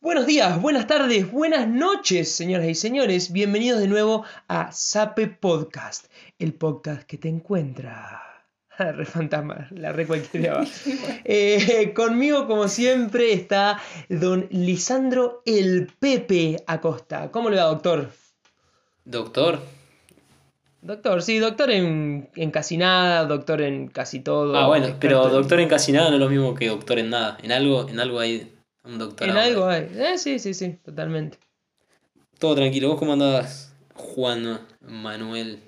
Buenos días, buenas tardes, buenas noches, señoras y señores. Bienvenidos de nuevo a Sape Podcast, el podcast que te encuentra. Re fantasma, la re cualquiera va. Eh, conmigo, como siempre, está don Lisandro el Pepe Acosta. ¿Cómo le va, doctor? Doctor. Doctor, sí, doctor en, en casi nada, doctor en casi todo. Ah, bueno, pero en- doctor en casi nada no es lo mismo que doctor en nada. En algo, en algo hay un doctor. En algo hay. Eh, sí, sí, sí, totalmente. Todo tranquilo. ¿Vos cómo andabas, Juan Manuel?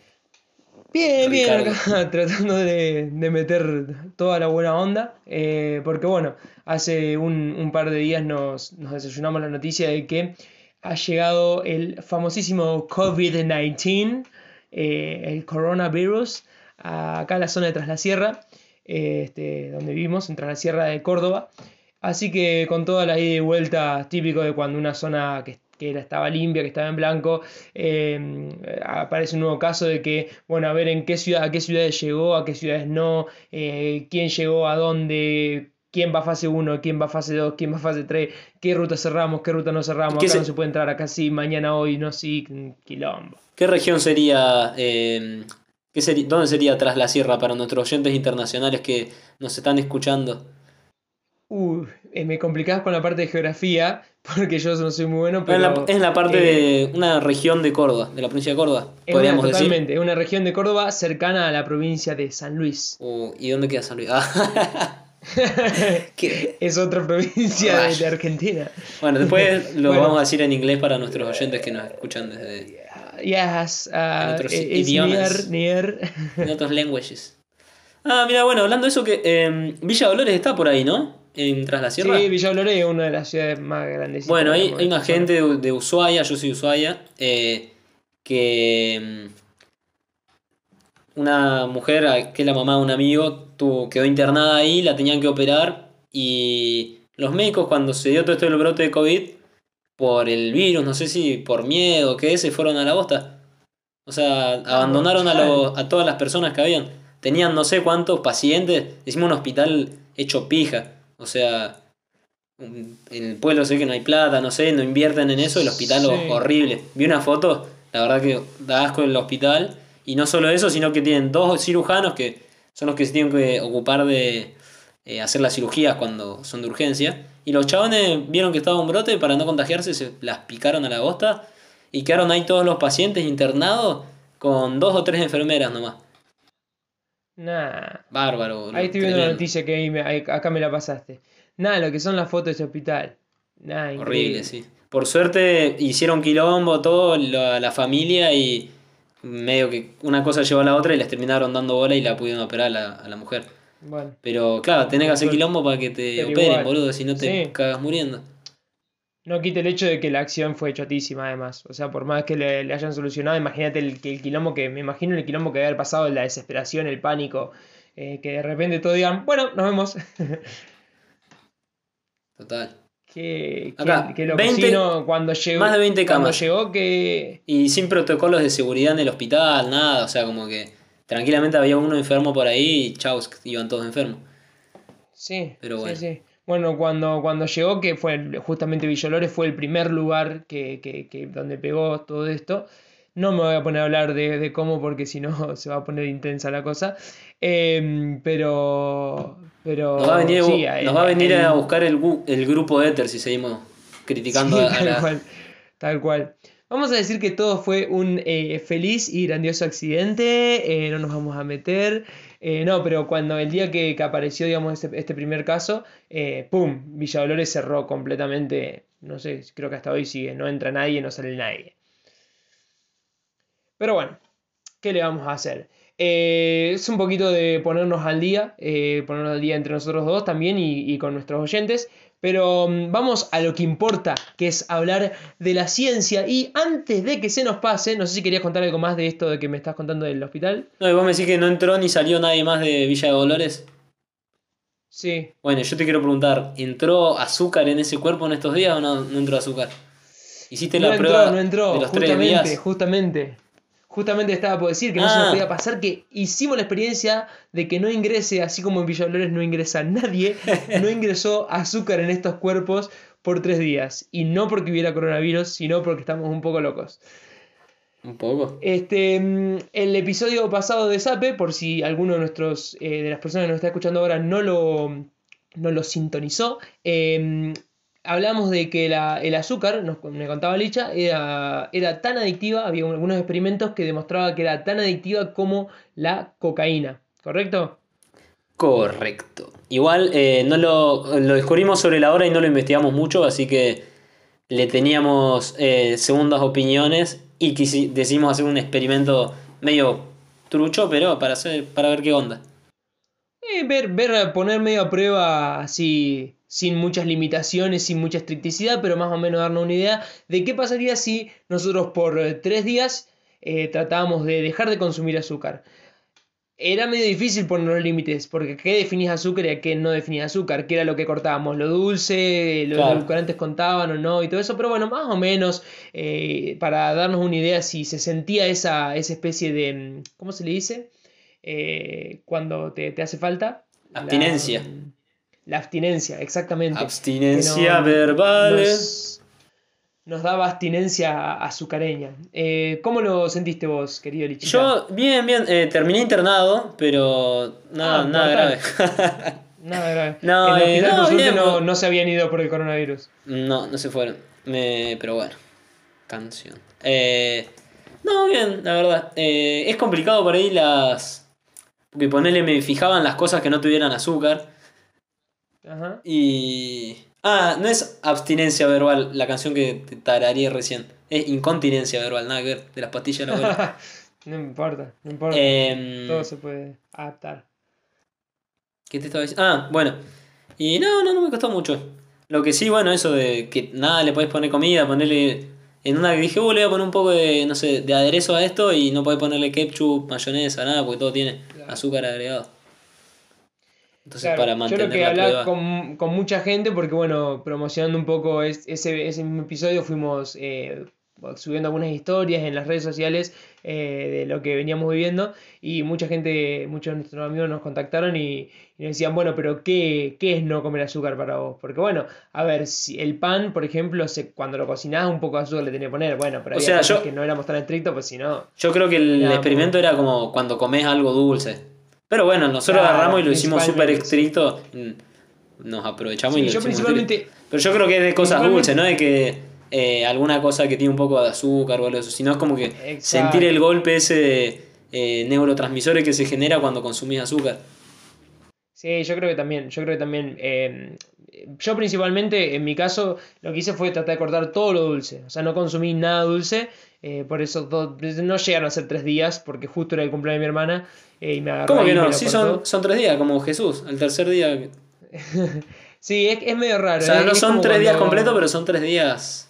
Bien, bien, acá tratando de, de meter toda la buena onda, eh, porque bueno, hace un, un par de días nos, nos desayunamos la noticia de que ha llegado el famosísimo COVID-19, eh, el coronavirus, acá a la zona de Tras la Sierra, eh, este, donde vivimos, en Tras la Sierra de Córdoba. Así que con toda la ida y vuelta típico de cuando una zona que, que estaba limpia, que estaba en blanco, eh, aparece un nuevo caso de que, bueno, a ver en qué ciudad, a qué ciudades llegó, a qué ciudades no, eh, quién llegó a dónde, quién va a fase 1, quién va a fase 2, quién va a fase 3, qué ruta cerramos, qué ruta no cerramos, ¿Qué acá se- no se puede entrar, acá sí, mañana, hoy, no, sí, quilombo. ¿Qué región sería, eh, qué sería, dónde sería Tras la Sierra para nuestros oyentes internacionales que nos están escuchando? Uh, eh, me complicás con la parte de geografía, porque yo no soy muy bueno, pero... la, es en la parte eh, de una región de Córdoba, de la provincia de Córdoba, Es una, podríamos decir. totalmente, es una región de Córdoba cercana a la provincia de San Luis. Uh, ¿Y dónde queda San Luis? Ah, ¿qué? es otra provincia de, Argentina. Bueno, después lo Bueno. vamos a decir en inglés para nuestros oyentes que nos escuchan desde Yes, uh, otros it's idiomas. near, near. en otros lenguages. Ah, mira, bueno, hablando de eso que eh, Villa Dolores está por ahí, ¿no? En Tras la Sierra. Sí, Villa Dolores es una de las ciudades más grandes. Bueno, hay, hay una gente de, de Ushuaia, yo soy de Ushuaia, eh, que mm, una mujer, que es la mamá de un amigo, tuvo, quedó internada ahí, la tenían que operar y los médicos cuando se dio todo esto del brote de COVID, por el virus, no sé si por miedo, qué, se fueron a la bosta. O sea, abandonaron a, los- a todas las personas que habían. Tenían no sé cuántos pacientes, hicimos un hospital hecho pija. O sea, en el pueblo sé que no hay plata, no sé, no invierten en eso, el hospital Sí. es horrible. Vi una foto, la verdad que da asco el hospital. Y no solo eso, sino que tienen dos cirujanos que son los que se tienen que ocupar de eh, hacer las cirugías cuando son de urgencia. Y los chabones vieron que estaba un brote, para no contagiarse se las picaron a la bosta. Y quedaron ahí todos los pacientes internados con dos o tres enfermeras nomás. Nah. Bárbaro. boludo, Ahí estoy viendo tremendo. noticia que ahí me- ahí- acá me la pasaste. Nada, lo que son las fotos de ese hospital. Increíble. Horrible, sí. Por suerte hicieron quilombo todo, la, la familia y medio que una cosa llevó a la otra y les terminaron dando bola y la pudieron operar a la, a la mujer. Bueno, Pero claro, tenés que hacer quilombo para que te operen, igual. boludo, si no te Sí. cagas muriendo. No quita el hecho de que la acción fue chotísima, además. O sea, por más que le, le hayan solucionado, imagínate el, que el quilombo que. Me imagino el quilombo que debe haber pasado, la desesperación, el pánico. eh, que de repente todos digan, bueno, nos vemos. Total. que, que, Acá, que lo 20 que sí, no, cuando llegó. más de 20 Cuando camas. llegó que. Y sin protocolos de seguridad en el hospital, nada, o sea, como que tranquilamente había uno enfermo por ahí y chau, iban todos enfermos. Sí, Pero sí, bueno. sí. Bueno, cuando, cuando llegó, que fue justamente Villolores, fue el primer lugar que, que, que donde pegó todo esto. No me voy a poner a hablar de, de cómo porque si no se va a poner intensa la cosa. Em, pero. Pero. Nos va a venir, sí, nos va a, venir el- a buscar el, el grupo Ether si seguimos criticando Sí, a, a tal la... cual, tal cual. Vamos a decir que todo fue un eh, feliz y grandioso accidente, eh, no nos vamos a meter. Eh, no, pero cuando el día que, que apareció, digamos, este, este primer caso, eh, ¡pum! Villa Dolores cerró completamente, no sé, creo que hasta hoy sigue, no entra nadie, no sale nadie. Pero bueno, ¿qué le vamos a hacer? Eh, es un poquito de ponernos al día, eh, ponernos al día entre nosotros dos también y, y con nuestros oyentes. Pero mm, vamos a lo que importa, que es hablar de la ciencia. Y antes de que se nos pase, no sé si querías contar algo más de esto de que me estás contando del hospital. No, y vos me decís que no entró ni salió nadie más de Villa de Dolores. Sí. Bueno, yo te quiero preguntar, ¿entró azúcar en ese cuerpo en estos días o no, no entró azúcar? ¿Hiciste No la entró, prueba no entró, de los tres días? justamente. Justamente estaba por decir que no se nos Ah. podía pasar, que hicimos la experiencia de que no ingrese, así como en Villa Dolores no ingresa nadie, no ingresó azúcar en estos cuerpos por tres días. Y no porque hubiera coronavirus, sino porque estamos un poco locos. Un poco. Este, mm, el episodio pasado de Sape, por si alguno de nuestros eh, de las personas que nos está escuchando ahora no lo, no lo sintonizó, eh, hablamos de que la- el azúcar, nos, me contaba Licha, era, era tan adictiva, había algunos experimentos que demostraba que era tan adictiva como la cocaína, ¿correcto? Correcto. Igual eh, no lo, lo descubrimos sobre la hora y no lo investigamos mucho, así que le teníamos eh, segundas opiniones y decidimos hacer un experimento medio trucho, pero para, hacer, para ver qué onda. Ver, ver, poner medio a prueba así, sin muchas limitaciones, sin mucha estricticidad, pero más o menos darnos una idea de qué pasaría si nosotros por eh, tres días eh, tratábamos de dejar de consumir azúcar. Era medio difícil poner los límites, porque ¿qué definís azúcar y a qué no definís azúcar? ¿Qué era lo que cortábamos? ¿Lo dulce? ¿Los Claro. edulcorantes contaban o no? Y todo eso, pero bueno, más o menos eh, para darnos una idea si se sentía esa, esa especie de, mm, ¿cómo se le dice? Eh, cuando te, te hace falta. Abstinencia. La, abstinencia, exactamente. Abstinencia no- verbal. Nos, nos daba abstinencia azucareña. Eh, ¿Cómo lo sentiste vos, querido Lichita? Yo, bien, bien, eh, terminé internado, pero nada, Ah, nada grave. Nada grave. No, en el eh, no, por suerte, bien, no, se habían ido por el coronavirus. No, no se fueron. Me... Pero bueno, canción. Eh, no, bien, la verdad. Es complicado por ahí las... Porque ponerle me fijaban las cosas que no tuvieran azúcar. Ajá. Y... Ah, no es abstinencia verbal, la canción que te tararía recién. Es incontinencia verbal, nada que ver, de las pastillas de la no importa, no importa. Em, Todo se puede adaptar. ¿Qué te estaba diciendo? Ah, bueno. Y no, no, no me costó mucho. Lo que sí, bueno, eso de que nada le podés poner comida, ponerle. En una que dije, oh, le voy a poner un poco de, no sé, de aderezo a esto y no podés ponerle ketchup, mayonesa, nada, porque todo tiene. Azúcar agregado. Entonces, Claro, para yo mantener que la hablar prueba. con, con mucha gente, porque bueno, promocionando un poco es- ese, ese mismo episodio, fuimos eh, subiendo algunas historias en las redes sociales eh, de lo que veníamos viviendo y mucha gente, muchos de nuestros amigos nos contactaron y, y nos decían, bueno, pero ¿qué, qué es no comer azúcar para vos? Porque bueno, a ver, si el pan, por ejemplo, se, cuando lo cocinás un poco de azúcar le tenés que poner, bueno, pero O había sea, cosas yo- que no éramos tan estrictos, pues si no... Yo creo que el experimento era como cuando comes algo dulce. Pero bueno, nosotros Claro, agarramos y lo hicimos súper estricto. mm, Nos aprovechamos Sí, y lo yo hicimos principalmente... Pero yo creo que es de cosas dulces, no de que eh, alguna cosa que tiene un poco de azúcar o algo de eso, sino es como que Exacto. sentir el golpe ese de eh, neurotransmisores que se genera cuando consumís azúcar. Sí, yo creo que también, yo creo que también, eh, yo principalmente, en mi caso, lo que hice fue tratar de cortar todo lo dulce, o sea, no consumí nada dulce, eh, por eso no llegaron a ser tres días, porque justo era el cumpleaños de mi hermana, eh, y me agarró ¿Cómo que no? Sí, son, son tres días, como Jesús, el tercer día. Sí, es, es medio raro. O sea, no son tres días completos, pero son tres días.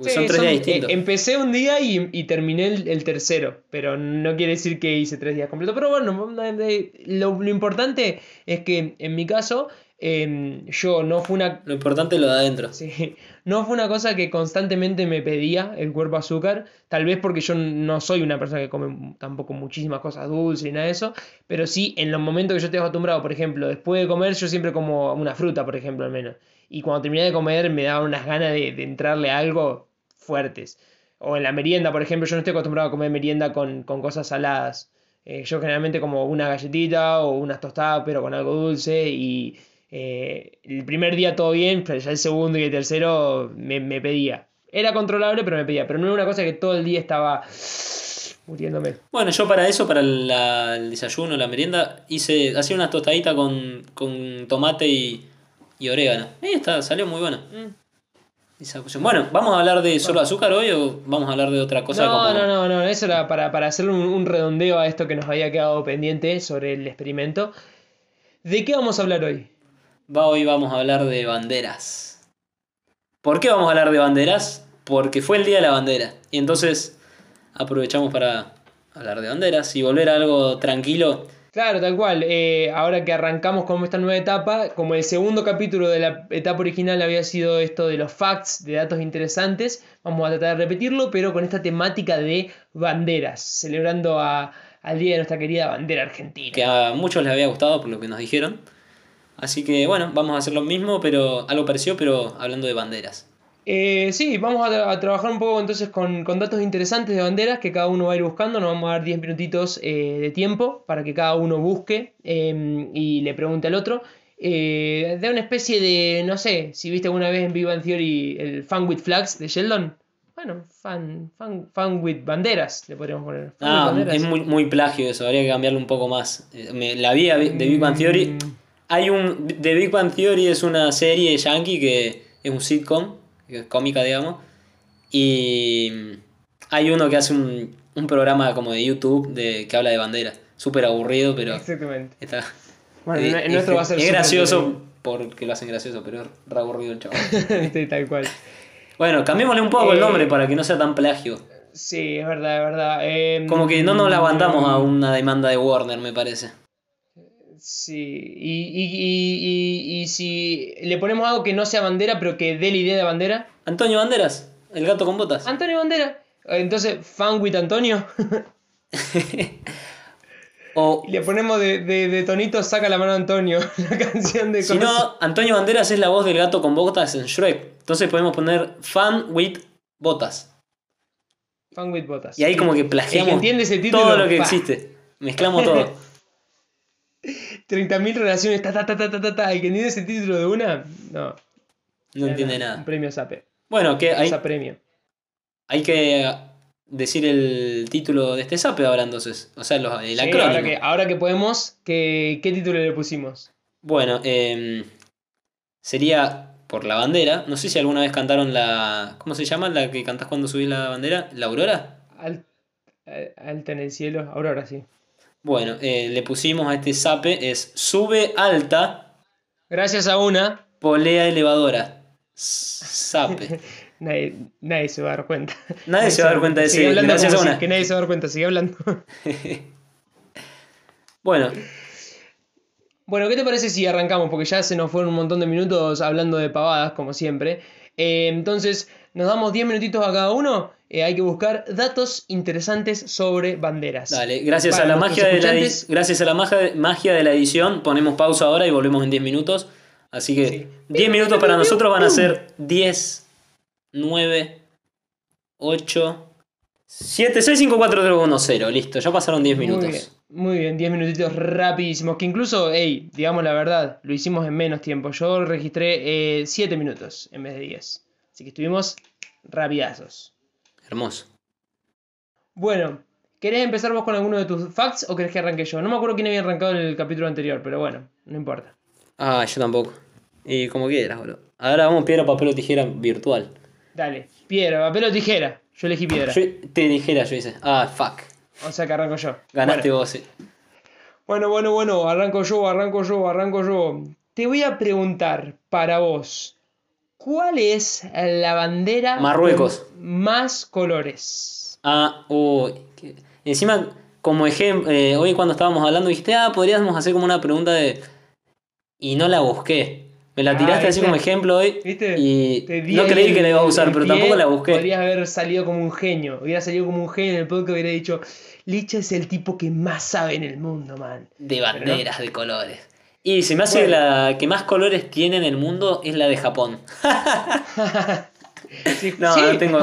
Porque Sí, son tres son- días eh, distintos. empecé un día y, y terminé el, el tercero, pero no quiere decir que hice tres días completos. Pero bueno, eh, lo, lo importante es que en mi caso, eh, yo no fue una Lo importante es lo de adentro. Sí, no fue una cosa que constantemente me pedía el cuerpo azúcar, tal vez porque yo no soy una persona que come tampoco muchísimas cosas dulces ni nada de eso, pero sí en los momentos que yo estoy acostumbrado, por ejemplo, después de comer yo siempre como una fruta, por ejemplo, al menos, y cuando terminé de comer me daban unas ganas de, de entrarle a algo fuertes. O en la merienda, por ejemplo, yo no estoy acostumbrado a comer merienda con, con cosas saladas. Eh, yo generalmente como una galletita o unas tostadas, pero con algo dulce y eh, el primer día todo bien, pero ya el segundo y el tercero me, me pedía. Era controlable, pero me pedía. Pero no era una cosa que todo el día estaba muriéndome. Bueno, yo para eso, para la- el desayuno, la merienda, hice, hacía unas tostaditas con, con tomate y, y orégano. Ahí está, salió muy buena. Mm. Esa cuestión. Bueno, ¿vamos a hablar de solo azúcar hoy o vamos a hablar de otra cosa No, como... no, no, no, eso era para, para hacer un, un redondeo a esto que nos había quedado pendiente sobre el experimento. ¿De qué vamos a hablar hoy? Va, hoy vamos a hablar de banderas. ¿Por qué vamos a hablar de banderas? Porque fue el día de la bandera. Y entonces aprovechamos para hablar de banderas y volver a algo tranquilo. Claro, tal cual. Eh, ahora que arrancamos con esta nueva etapa, como el segundo capítulo de la etapa original había sido esto de los facts, de datos interesantes, vamos a tratar de repetirlo, pero con esta temática de banderas, celebrando a- al día de nuestra querida bandera argentina. Que a muchos les había gustado por lo que nos dijeron. Así que bueno, vamos a hacer lo mismo, pero algo parecido, pero hablando de banderas. Eh, sí, vamos a, tra- a trabajar un poco entonces con, con datos interesantes de banderas que cada uno va a ir buscando. Nos vamos a dar 10 minutitos eh, de tiempo para que cada uno busque eh, y le pregunte al otro. Eh, de una especie de, no sé, si viste alguna vez en Big Bang Theory el Fan with Flags de Sheldon. Bueno, fan, fan, fan with banderas, le podríamos poner. Fan Ah, es muy, muy plagio eso, habría que cambiarlo un poco más. Eh, me- la vi de Big Bang Theory. Mm, Hay un. The Big Bang Theory es una serie yankee que es un sitcom, cómica, digamos. Y hay uno que hace un, un programa como de YouTube de, que habla de banderas. Súper aburrido, pero Exactamente. está. Bueno, es- el- nuestro es- va a ser Es gracioso porque lo hacen gracioso, pero es re aburrido el chaval. Sí, tal cual. Bueno, cambiémosle un poco el Eh, nombre para que no sea tan plagio. Sí, es verdad, es verdad. Eh, Como que no nos la aguantamos a una demanda de Warner, me parece. Sí, y, y, y, y, y si le ponemos algo que no sea bandera, pero que dé la idea de bandera. Antonio Banderas, el gato con botas. Antonio Bandera. Entonces, fan with Antonio. O le ponemos de, de, de tonito Saca la mano Antonio, la canción de si no, Antonio Banderas es la voz del gato con botas en Shrek. Entonces podemos poner fan with botas. Fan with Botas. Y ahí como que plagiamos entiende ese título, todo lo que pa. existe. Mezclamos todo. 30.000 relaciones, ta, ta, ta, ta, ta, ta, ta. El que entiende ese título de una, no. No entiende Un nada. premio Sape. Bueno, que hay, premio. hay que decir el título de este sape ahora entonces. O sea, los- el Sí, acrónimo. ahora, que, ahora que podemos, ¿qué, ¿qué título le pusimos? Bueno, em, sería por la bandera. No sé si alguna vez cantaron la. ¿Cómo se llama? La que cantás cuando subís la bandera. ¿La Aurora? Al- al- alta en el cielo, Aurora, sí. Bueno, eh, le pusimos a este sape es sube alta, Gracias a una, polea elevadora. Sape. nadie, nadie se va a dar cuenta. Nadie se va a dar cuenta de ese. Gracias a una. que nadie se va a dar cuenta, sigue hablando. Bueno, Bueno, ¿qué te parece si arrancamos? Porque ya se nos fueron un montón de minutos hablando de pavadas, como siempre. Eh, entonces, nos damos 10 minutitos a cada uno. Eh, hay que buscar datos interesantes sobre banderas. dale. Gracias a la magia de la, gracias a la magia, magia de la edición, ponemos pausa ahora y volvemos en 10 minutos. Así que Sí. 10 minutos para nosotros van a ser 10, 9, 8, 7, 6, 5, 4, 3, 1, 0. Listo, ya pasaron 10 minutos. Muy bien, muy bien, 10 minutitos rapidísimos. Que incluso, hey, digamos la verdad, lo hicimos en menos tiempo. Yo registré 7 minutos en vez de 10. Así que estuvimos rapidazos. Hermoso. Bueno, ¿querés empezar vos con alguno de tus facts o querés que arranque yo? No me acuerdo quién había arrancado el capítulo anterior, pero bueno, no importa. Ah, yo tampoco. Y como quieras, boludo. Ahora vamos piedra, papel o tijera virtual. Dale, piedra, papel o tijera. Yo elegí piedra. Yo te dijera, yo hice. Ah, fuck. O sea que arranco yo. Ganaste bueno, vos. eh. bueno, bueno, bueno, arranco yo, arranco yo, arranco yo. Te voy a preguntar para vos, ¿cuál es la bandera Marruecos. con más colores? Ah, uy. qué- Encima, como ejemplo, hoy cuando estábamos hablando dijiste, ah, podríamos hacer como una pregunta de... Y no la busqué. Me la Ah, tiraste así como ejemplo hoy. ¿Viste? Y no creí que la iba a usar, pero pie, tampoco la busqué. Podrías haber salido como un genio. Hubiera salido como un genio en el podcast hubiera dicho, Licha es el tipo que más sabe en el mundo, man. De banderas de colores. Y se me hace Bueno. la que más colores tiene en el mundo es la de Japón. Sí, No, sí. no tengo,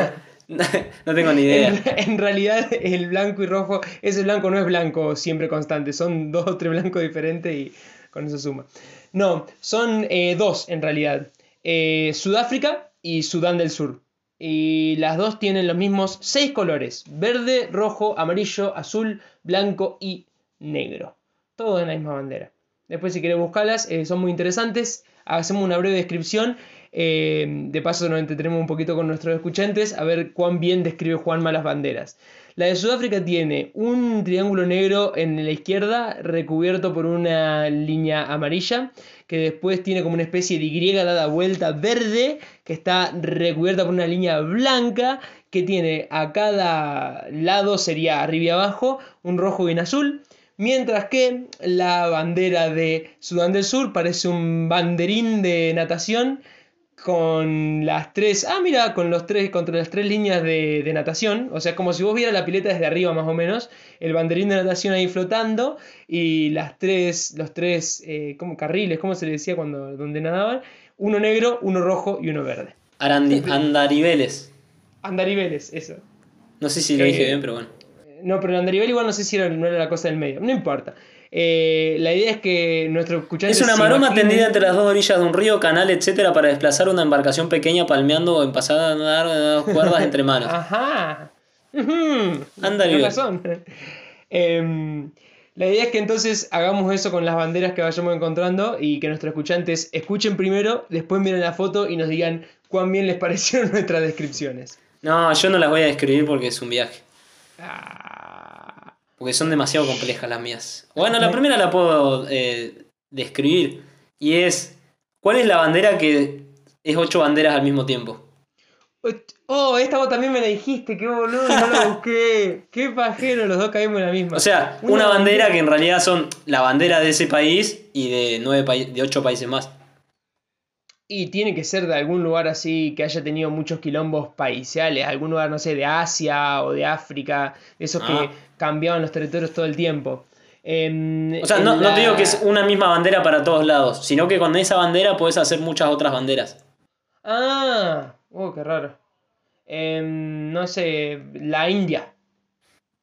no tengo ni idea. En, en realidad el blanco y rojo, ese blanco no es blanco siempre constante, son dos o tres blancos diferentes y con eso suma. No, son eh, dos en realidad. Eh, Sudáfrica y Sudán del Sur. Y las dos tienen los mismos seis colores. Verde, rojo, amarillo, azul, blanco y negro. Todo en la misma bandera. Después si querés buscarlas, eh, son muy interesantes. Hacemos una breve descripción. Eh, de paso nos entretenemos un poquito con nuestros escuchantes a ver cuán bien describe Juanma las banderas. La de Sudáfrica tiene un triángulo negro en la izquierda recubierto por una línea amarilla que después tiene como una especie de Y dada vuelta verde que está recubierta por una línea blanca que tiene a cada lado sería arriba y abajo un rojo y un azul Mientras que la bandera de Sudán del Sur parece un banderín de natación con las tres. Ah, mira, con los tres, contra las tres líneas de, de natación. O sea, como si vos vieras la pileta desde arriba, más o menos. El banderín de natación ahí flotando. Y las tres. Los tres. eh, como carriles, ¿cómo se le decía cuando donde nadaban? Uno negro, uno rojo y uno verde. Arandi- andariveles. Andariveles, eso. No sé si lo Eh, dije bien, pero bueno. No, pero el andarivel igual no sé si era, no era la cosa del medio. No importa. Eh, la idea es que nuestro escuchante. Es una maroma tendida entre las dos orillas de un río, canal, etcétera, para desplazar una embarcación pequeña palmeando o en pasada a dar cuerdas entre manos. Ajá. Razón. Em, la idea es que entonces hagamos eso con las banderas que vayamos encontrando y que nuestros escuchantes escuchen primero, después miren la foto y nos digan cuán bien les parecieron nuestras descripciones. No, yo no las voy a describir porque es un viaje. Porque son demasiado complejas las mías. Bueno, la primera la puedo eh, describir. Y es. ¿Cuál es la bandera que es ocho banderas al mismo tiempo? Oh, esta vos también me la dijiste, qué boludo, no la busqué. Qué pajero, los dos caímos en la misma. O sea, una, bandera que en realidad son la bandera de ese país y de nueve de ocho países más. Y tiene que ser de algún lugar así que haya tenido muchos quilombos paisiales, algún lugar, no sé, de Asia o de África, esos Ah. que cambiaban los territorios todo el tiempo. Em, O sea, no, no te digo que es una misma bandera para todos lados, sino que con esa bandera puedes hacer muchas otras banderas. Ah, oh, qué raro. Em, no sé, la India.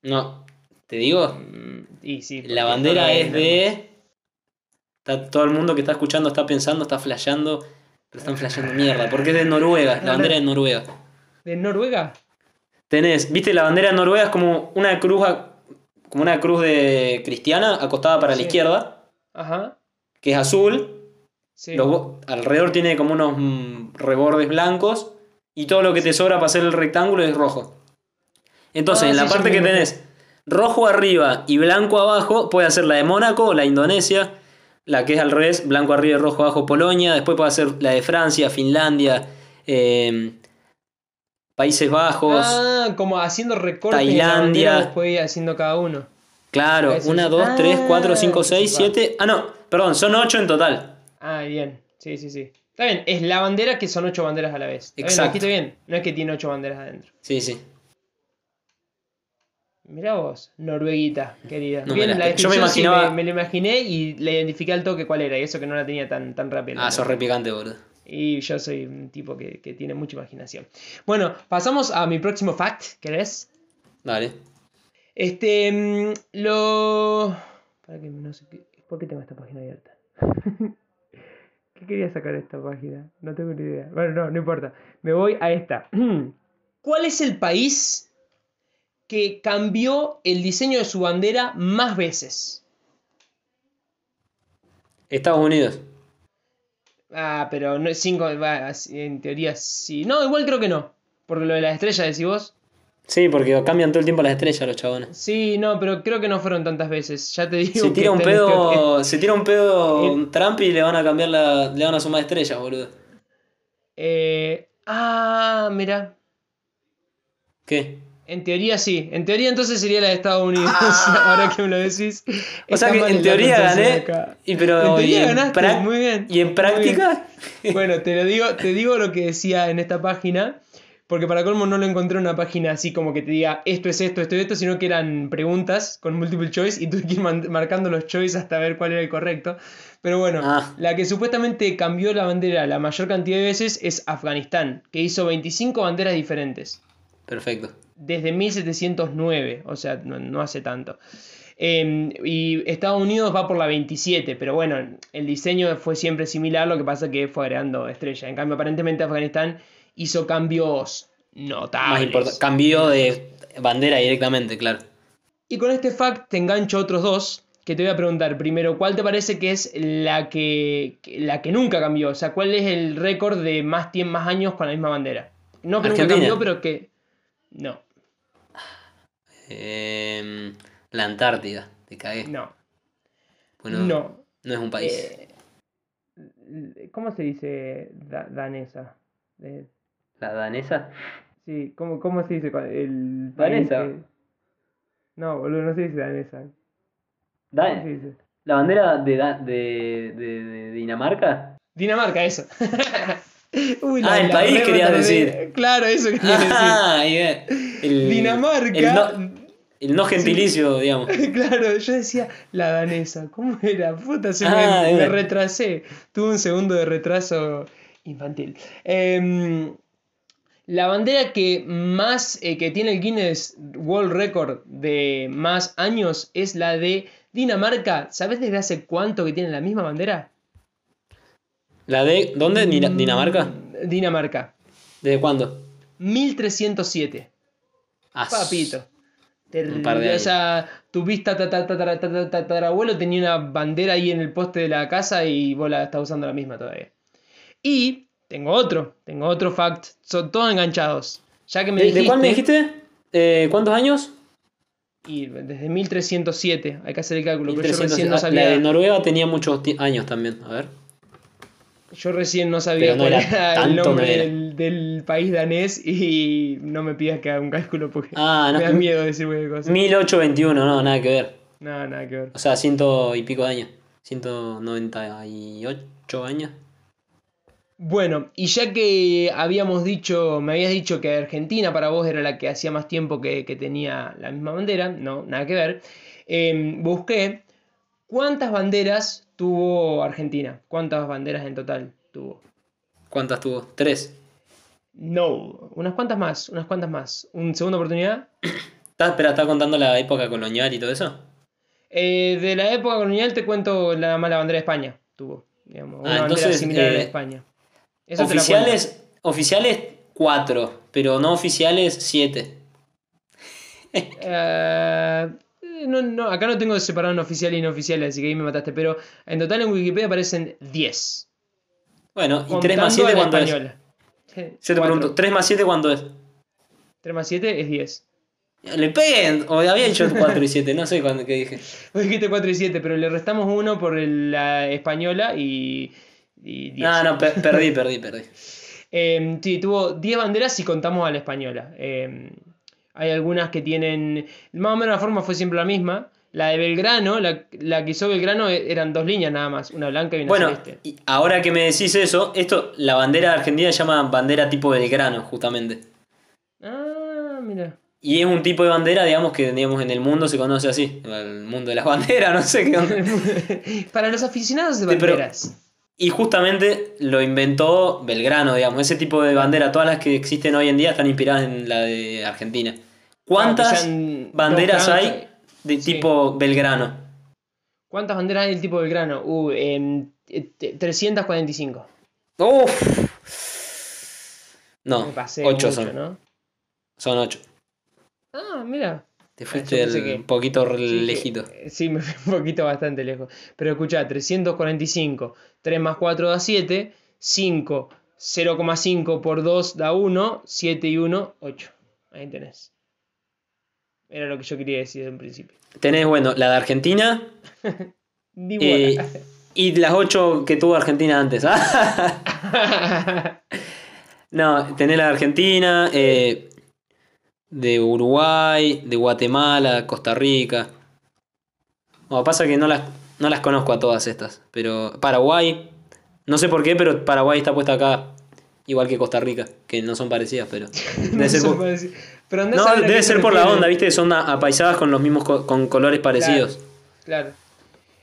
No, te digo, Mm, sí, la bandera es de. Está, todo el mundo que está escuchando está pensando, está flasheando, pero están flasheando mierda, porque es de Noruega, la bandera de Noruega. ¿De Noruega? Tenés, viste, la bandera de Noruega es como una cruz, como una cruz de cristiana acostada para Sí. la izquierda, Ajá. que es azul. Sí. Los alrededor tiene como unos mm, rebordes blancos y todo lo que te sobra para hacer el rectángulo es rojo. Entonces, Ah, en la sí, parte que tenés rojo arriba y blanco abajo, puede hacer la de Mónaco, la Indonesia, la que es al revés, blanco arriba y rojo abajo Polonia, después puede hacer la de Francia, Finlandia, eh, Países Bajos, Ah, como haciendo recortes Tailandia. ir haciendo cada uno. claro, eso 1, es- 2, 3, 4, Ah, 5, 6, eso va. 7, ah no, perdón, son 8 en total. Ah, bien. Sí, sí, sí. Está bien, es la bandera que son ocho banderas a la vez. Está bien, Exacto. aquí está bien. No es que tiene ocho banderas adentro. Sí, sí. Mirá vos, Norueguita, querida. No me bien, la- la yo me sí imaginaba- me, me lo imaginé y le identifiqué al toque cuál era, y eso que no la tenía tan, tan rápido. Ah, sos re picante, boludo. Y yo soy un tipo que, que tiene mucha imaginación. Bueno, pasamos a mi próximo fact, ¿querés? Dale. Este, mm, lo... Para que no sé. ¿Por qué tengo esta página abierta? ¿Qué quería sacar esta página? No tengo ni idea. Bueno, no, no importa. Me voy a esta. ¿Cuál es el país que cambió el diseño de su bandera más veces? Estados Unidos. Ah, pero no es cinco, en teoría sí. No, igual creo que no. Porque lo de las estrellas, decís vos. Sí, porque cambian todo el tiempo las estrellas los chabones. Sí, no, pero creo que no fueron tantas veces. Ya te digo Se que tira un pedo, se tira un pedo el- Trump y le van a cambiar la, le van a sumar estrellas, boludo. Eh, ah, mira. ¿Qué? En teoría sí. En teoría entonces sería la de Estados Unidos. Ahora que me lo decís. Ah. O sea que en teoría gané, acá. y pero En teoría y en ganaste, prac- muy bien, ¿Y en práctica? Bueno, te lo digo, te digo lo que decía en esta página. Porque para colmo no lo encontré en una página así como que te diga esto es esto, esto es esto, sino que eran preguntas con multiple choice y tuve que ir marcando los choice hasta ver cuál era el correcto. Pero bueno, Ah. la que supuestamente cambió la bandera la mayor cantidad de veces es Afganistán, que hizo 25 banderas diferentes Perfecto. Desde 1709, o sea, no, no hace tanto. Eh, y Estados Unidos va por la 27, pero bueno, el diseño fue siempre similar, lo que pasa que fue agregando estrella. En cambio, aparentemente Afganistán hizo cambios Más notables. importante. Cambio de bandera directamente, claro. Y con este fact te engancho otros dos, que te voy a preguntar primero, ¿cuál te parece que es la que, la que nunca cambió? O sea, ¿cuál es el récord de más, más años con la misma bandera? No que nunca cambió, pero que... No, Em, la Antártida, te cagué. no, Bueno, no. no es un país. Eh, ¿Cómo se dice da- danesa? Eh, ¿La danesa? sí, ¿cómo, cómo se dice el Danesa. que- No, boludo, no se dice danesa. ¿Cómo Da- se dice? ¿La bandera de, da- de, de- de Dinamarca? Dinamarca, eso. Uy, Ah, el país querías decir. Claro, eso quería decir. Ah, ve. El- Dinamarca. El no, el no gentilicio, digamos. Claro, yo decía la danesa. ¿Cómo era? Puta, se Ah, me, me era. retrasé. Tuve un segundo de retraso infantil. Em, la bandera que más eh, que tiene el Guinness World Record de más años es la de Dinamarca. ¿Sabes desde hace cuánto que tiene la misma bandera? ¿La de dónde? Dina- ¿Dinamarca? Dinamarca. ¿Desde cuándo? 1307. Ah, Papito. Un par de. O sea, tu vista tatarabuelo tenía una bandera ahí en el poste de la casa y vos la estás usando la misma todavía. Y tengo otro, tengo otro fact. Son todos enganchados. Ya que me ¿De, dijiste. de cuál me dijiste? Eh, ¿Cuántos años? Y desde 1307, hay que hacer el cálculo. Pero yo 1300. recién no Ah, La de sabía. Noruega tenía muchos años también. A ver. Yo recién no sabía no cuál era era el nombre no era. del, del país danés y no me pidas que haga un cálculo porque Ah, no. me da miedo decir cualquier cosa. 1821, no, nada que ver. No, nada que ver. O sea, ciento y pico de años. 198 años. Bueno, y ya que habíamos dicho, me habías dicho que Argentina para vos era la que hacía más tiempo que, que tenía la misma bandera, no, nada que ver, eh, busqué cuántas banderas tuvo Argentina, cuántas banderas en total tuvo. ¿Cuántas tuvo? Tres. No, unas cuantas más, unas cuantas más. ¿Un segunda oportunidad? ¿Estás, espera, ¿estás contando la época colonial y todo eso? Eh, de la época colonial te cuento la bandera de España, tuvo, digamos, una Ah, bandera entonces, similar a la de eh, España. Eso. Oficiales, oficiales cuatro, pero no oficiales siete. Eh, no, no, acá no tengo separado en oficial y no oficial, así que ahí me mataste. Pero en total en Wikipedia aparecen 10. Bueno, ¿y contando 3 más a 7 la cuánto es? Yo te pregunto, ¿3 más 7 cuánto es? 3 más 7 es 10. Le peguen, o había dicho 4 y 7, no sé cuándo, qué dije. Vos dijiste 4 y 7, pero le restamos uno por el- la española y, y 10. Ah, no, per- perdí, perdí, perdí. Eh, sí, tuvo 10 banderas si contamos a la española. Eh, hay algunas que tienen. Más o menos la forma fue siempre la misma. La de Belgrano, la, la que hizo Belgrano e- eran dos líneas nada más, una blanca y una Bueno, celeste. y ahora que me decís eso, esto, la bandera de Argentina se llama bandera tipo Belgrano, justamente. Ah, mira. Y es un tipo de bandera, digamos, que digamos, en el mundo se conoce así. El mundo de las banderas, no sé qué onda. Para los aficionados de Sí, pero- banderas. Y justamente lo inventó Belgrano, digamos. Ese tipo de bandera, todas las que existen hoy en día están inspiradas en la de Argentina. ¿Cuántas Ah, sean banderas hay de Sí. tipo Belgrano? ¿Cuántas banderas hay del tipo Belgrano? Uh, em, eh, te- 345. Uf. No, Me pasé 8 mucho, son. ¿no? Son 8. Ah, mira. Te yo fuiste que- un poquito Sí, que- lejito. eh, Sí, me fui un poquito bastante lejos. Pero escuchá, 345, 3 más 4 da 7, 5, 0,5 por 2 da 1, 7 y 1, 8. Ahí tenés. Era lo que yo quería decir en principio. Tenés, bueno, la de Argentina eh, y las 8 que tuvo Argentina antes. ¿ah? no, tenés la de Argentina, eh, de Uruguay, de Guatemala, Costa Rica. Bueno, pasa que no las, no las conozco a todas estas, pero Paraguay, no sé por qué, pero Paraguay está puesta acá, igual que Costa Rica, que no son parecidas, pero debe No ser son por, parecidos. Pero no, a debe ser por la onda, ¿viste? Son apaisadas con los mismos co- con colores parecidos. Claro.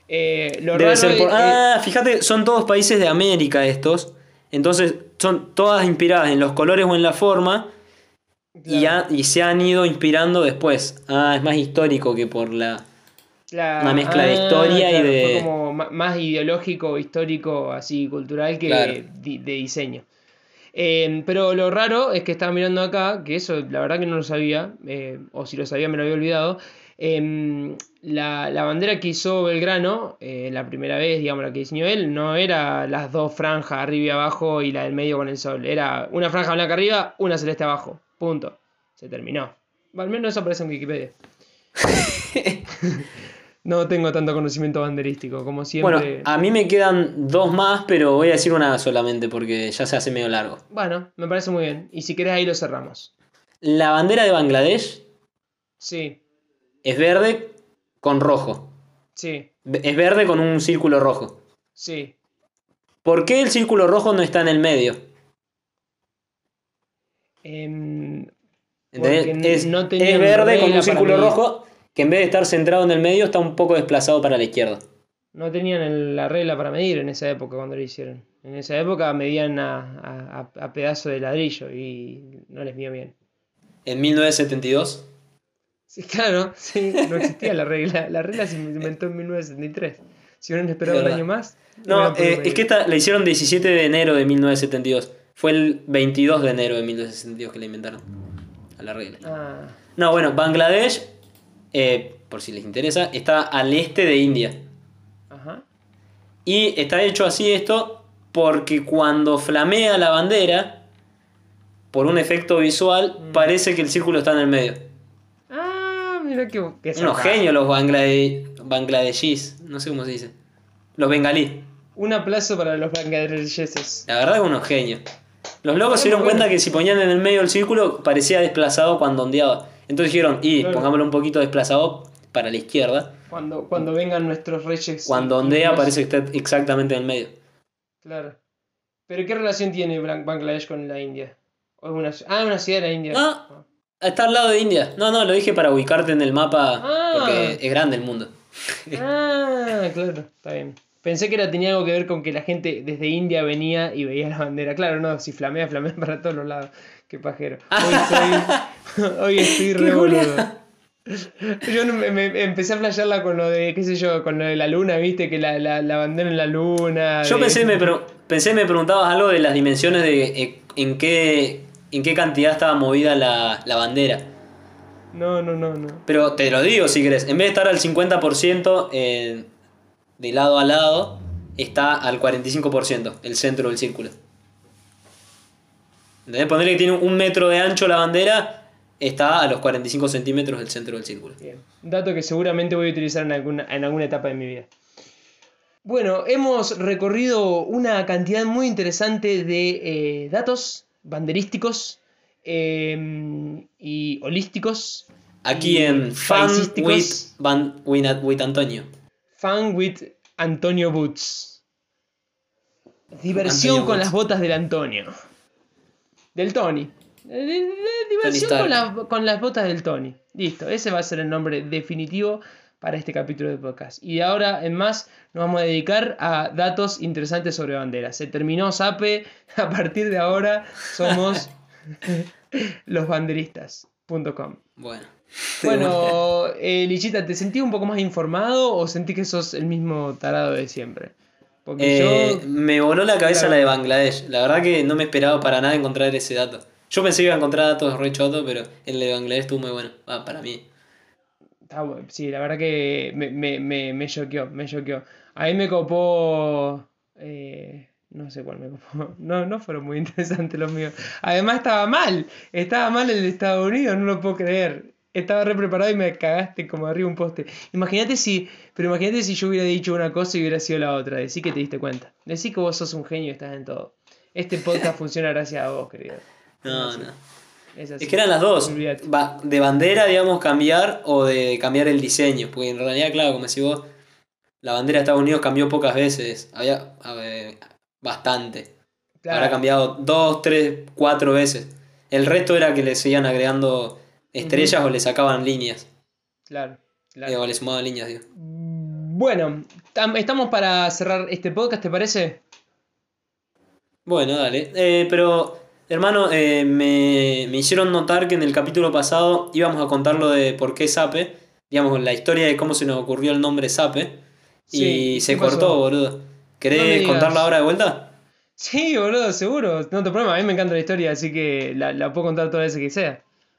Eh, lo Debe raro ser por. es- Ah, fíjate, son todos países de América estos. Entonces, son todas inspiradas en los colores o en la forma. Y, Claro. ha- y se han ido inspirando después. Ah, es más histórico que por la. La- Una mezcla de historia y claro, de- Fue como ma- más ideológico, histórico, así cultural que Claro. de diseño. Eh, pero lo raro es que estaba mirando acá, que eso la verdad que no lo sabía, eh, o si lo sabía me lo había olvidado. em, la, la bandera que hizo Belgrano, eh, la primera vez, digamos, la que diseñó él, no era las dos franjas arriba y abajo y la del medio con el sol. Era una franja blanca arriba, una celeste abajo. Punto. Se terminó. Al menos eso aparece en Wikipedia. No tengo tanto conocimiento banderístico, como siempre. Bueno, a mí me quedan dos más, pero voy a decir una solamente porque ya se hace medio largo. Bueno, me parece muy bien. Y si querés ahí lo cerramos. La bandera de Bangladesh Sí, es verde con rojo. sí, Es verde con un círculo rojo. sí. ¿Por qué el círculo rojo no está en el medio? Em, Es, no es tenían verde con un círculo rojo que en vez de estar centrado en el medio está un poco desplazado para la izquierda. no tenían la regla para medir en esa época cuando lo hicieron. En esa época medían a, a, a- pedazo de ladrillo y no les midió bien. En 1972. Sí, claro, sí, no existía la regla. La regla se inventó en 1973. Si hubieran esperado Es un año más. No, eh, es que esta la hicieron 17 de enero de 1972. Fue el 22 de enero de 1962 que la inventaron. A la regla. Ah, No, bueno, Bangladesh, eh, por si les interesa, está al este de India. ajá. Y está hecho así esto porque cuando flamea la bandera, por un efecto visual, Mm. parece que el círculo está en el medio. Ah, mira qué, qué Unos genios los banglade- bangladeshis, no sé cómo se dice. Los bengalí. Un aplauso para los bangladeseses. La verdad que unos genios. Los locos se dieron cuenta que si ponían en el medio el círculo parecía desplazado cuando ondeaba. Entonces dijeron, y Claro. pongámoslo un poquito desplazado para la izquierda. Cuando, cuando vengan nuestros reyes. Cuando ondea parece que está exactamente en el medio. Claro. ¿Pero qué relación tiene Bang- Bangladesh con la India? ¿O es una, ah, una ciudad de la India. Ah. Está al lado de India. No, no, lo dije para ubicarte en el mapa Ah. porque es grande el mundo. Ah, claro, está bien. Pensé que era, tenía algo que ver con que la gente desde India venía y veía la bandera. Claro, no, si flamea, flamea para todos los lados. Qué pajero. Hoy estoy, hoy estoy re boludo. Yo me, me- empecé a flashearla con lo de, qué sé yo, con lo de la luna, viste, que la, la, la bandera en la luna. Yo de- pensé me, pre- pensé me preguntabas algo de las dimensiones de eh, en qué, en qué cantidad estaba movida la, la bandera. No, no, no, no. Pero te lo digo si querés. En vez de estar al 50% eh, de lado a lado, está al 45% el centro del círculo. ¿Entendés? Ponerle que tiene un metro de ancho la bandera, está a los 45 centímetros del centro del círculo. Bien. Un dato que seguramente voy a utilizar en alguna, en alguna etapa de mi vida. Bueno, hemos recorrido una cantidad muy interesante de eh, datos banderísticos eh, y holísticos. Aquí y en Fan with, Van- with, with Antonio. Fan with Antonio Boots. Diversión Antonio con Boots. las botas del Antonio. Del Tony. De- de- de- diversión con, la- con las botas del Tony. Listo, ese va a ser el nombre definitivo para este capítulo de podcast. Y de ahora en más nos vamos a dedicar a datos interesantes sobre banderas. Se terminó Sape, a partir de ahora somos losbanderistas.com. Bueno. Bueno, eh, Lichita, ¿te sentí un poco más informado o sentí que sos el mismo tarado de siempre? Porque Eh, yo. Me voló la cabeza Claro. la de Bangladesh. La verdad que no me esperaba para nada encontrar ese dato. Yo pensé que iba a encontrar datos re chotos, pero el de Bangladesh estuvo muy bueno. Ah, para mí. Sí, la verdad que me, me, me, me choqueó, me choqueó. A mí me copó. eh, no sé cuál me copó. No, no fueron muy interesantes los míos. Además estaba mal. Estaba mal el de Estados Unidos, no lo puedo creer. Estaba re preparado y me cagaste como arriba un poste. Imagínate si. Pero imagínate si yo hubiera dicho una cosa y hubiera sido la otra. Decí que te diste cuenta. Decí que vos sos un genio y estás en todo. Este podcast funciona gracias a vos, querido. No, no. Es así. Es que eran las dos. Ba- de bandera, digamos, cambiar o de cambiar el diseño. Porque en realidad, claro, como decís vos, la bandera de Estados Unidos cambió pocas veces. Había ver, bastante. Claro. Habrá cambiado dos, tres, cuatro veces. El resto era que le seguían agregando estrellas o le sacaban líneas. Claro, claro. Eh, o le sumaban líneas, digo. Bueno, tam- estamos para cerrar este podcast, ¿te parece? Bueno, dale. Eh, pero, hermano, eh, me, me hicieron notar que en el capítulo pasado íbamos a contar lo de por qué Sape. Digamos, la historia de cómo se nos ocurrió el nombre Sape. Sí, y ¿qué se pasó? cortó, boludo. ¿Querés contarla ahora de vuelta? Sí, boludo, seguro. No te problema, a mí me encanta la historia, así que la, la puedo contar todas las veces que sea.